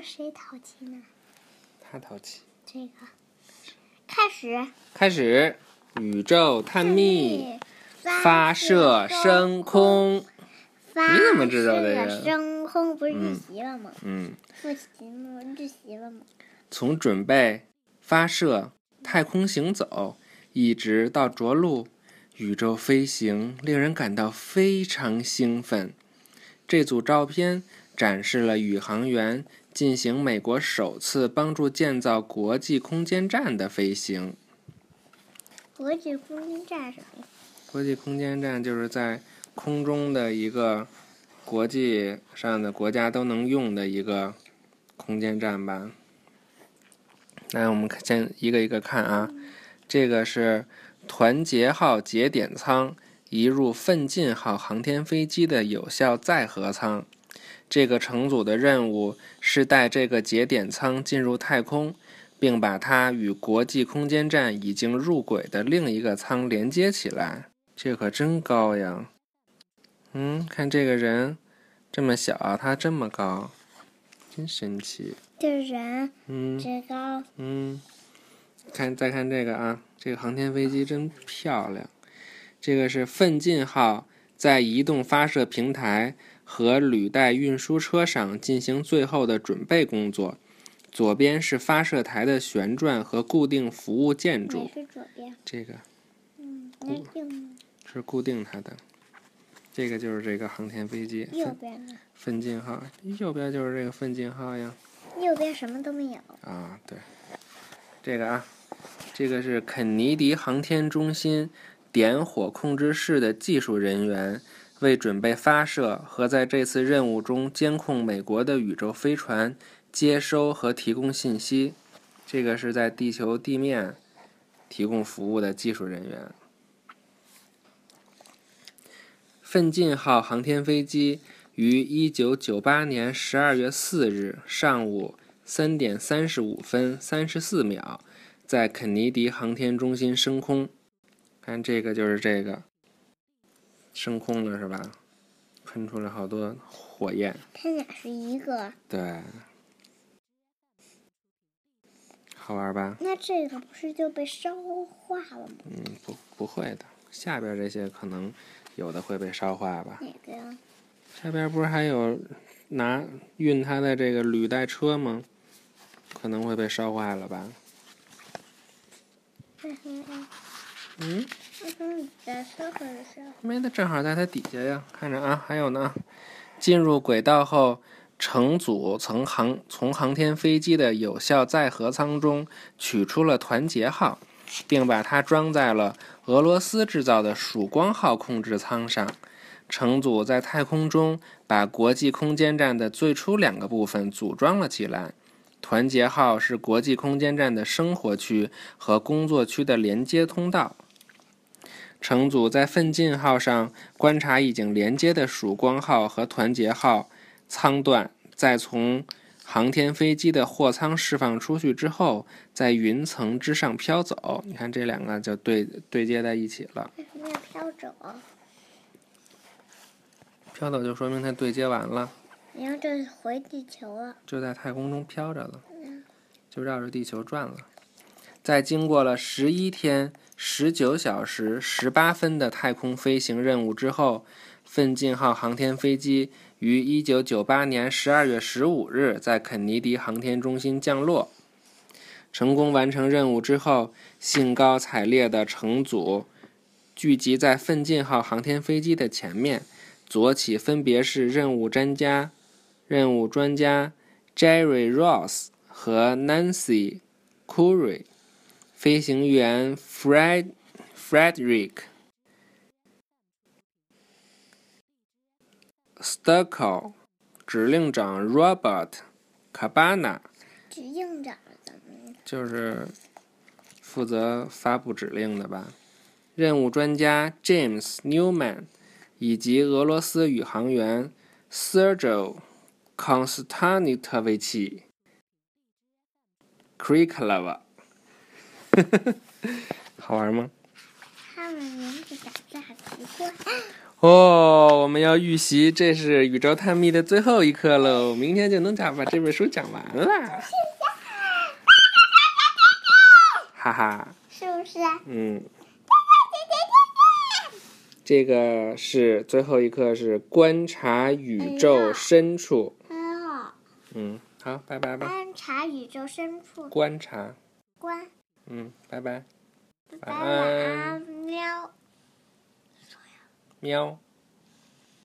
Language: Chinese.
说谁淘气呢？他淘气。这个开始开始，宇宙探秘，发射升空。发你怎么知道的呀射升空不是嗯预习了吗？嗯，复习吗？预习了吗？从准备、发射、太空行走，一直到着陆，宇宙飞行令人感到非常兴奋。这组照片展示了宇航员进行美国首次帮助建造国际空间站的飞行。国际空间站什么？国际空间站就是在空中的一个国际上的国家都能用的一个空间站吧。来，我们先一个一个看啊。这个是团结号节点舱移入奋进号航天飞机的有效载荷舱。这个乘组的任务是带这个节点舱进入太空，并把它与国际空间站已经入轨的另一个舱连接起来。这可真高呀！嗯，看这个人这么小，他这么高，真神奇。这人嗯这高，嗯，看再看这个啊，这个航天飞机真漂亮。这个是奋进号在移动发射平台和履带运输车上进行最后的准备工作。左边是发射台的旋转和固定服务建筑，是左边？这个嗯，那右是固定它的。这个就是这个航天飞机右边呢？奋进号，右边就是这个奋进号呀。右边什么都没有。啊，对，这个啊，这个是肯尼迪航天中心点火控制室的技术人员，为准备发射和在这次任务中监控美国的宇宙飞船接收和提供信息。这个是在地球地面提供服务的技术人员。奋进号航天飞机于一九九八年十二月四日上午三点三十五分三十四秒，在肯尼迪航天中心升空。看这个就是这个，升空了是吧？喷出了好多火焰。它俩是一个，对，好玩吧？那这个不是就被烧化了吗？嗯，不不会的，下边这些可能有的会被烧化吧。哪个呀？下边不是还有拿运它的这个履带车吗？可能会被烧坏了吧？嗯没的，正好在它底下呀。看着啊，还有呢。进入轨道后，乘组从航从航天飞机的有效载荷舱中取出了团结号，并把它装在了俄罗斯制造的曙光号控制舱上。乘组在太空中把国际空间站的最初两个部分组装了起来。团结号是国际空间站的生活区和工作区的连接通道。乘组在奋进号上观察已经连接的曙光号和团结号舱段，再从航天飞机的货舱释放出去之后，在云层之上飘走。你看这两个就对对接在一起了。为什么要飘走？飘走就说明它对接完了，然后就回地球了。就在太空中飘着了，就绕着地球转了。在经过了十一天十九小时十八分的太空飞行任务之后，奋进号航天飞机于一九九八年十二月十五日在肯尼迪航天中心降落。成功完成任务之后，兴高采烈的乘组聚集在奋进号航天飞机的前面，左起分别是任务专家、任务专家 Jerry Ross 和 Nancy Curry，飞行员 Fred Frederick Stucco，指令长 Robert Cabana，指令长怎么？就是负责发布指令的吧。任务专家 James Newman 以及俄罗斯宇航员 Sergei Konstantinovich Krikalev，好玩吗？他们名字长得很奇怪。哦，我们要预习，这是宇宙探秘的最后一课喽，明天就能讲把这本书讲完了。哈哈，是不是？嗯，这个是最后一课，是观察宇宙深处。很好。嗯，好，拜拜吧。观察宇宙深处。观察。观。嗯，拜拜。拜拜，晚安，喵。喵。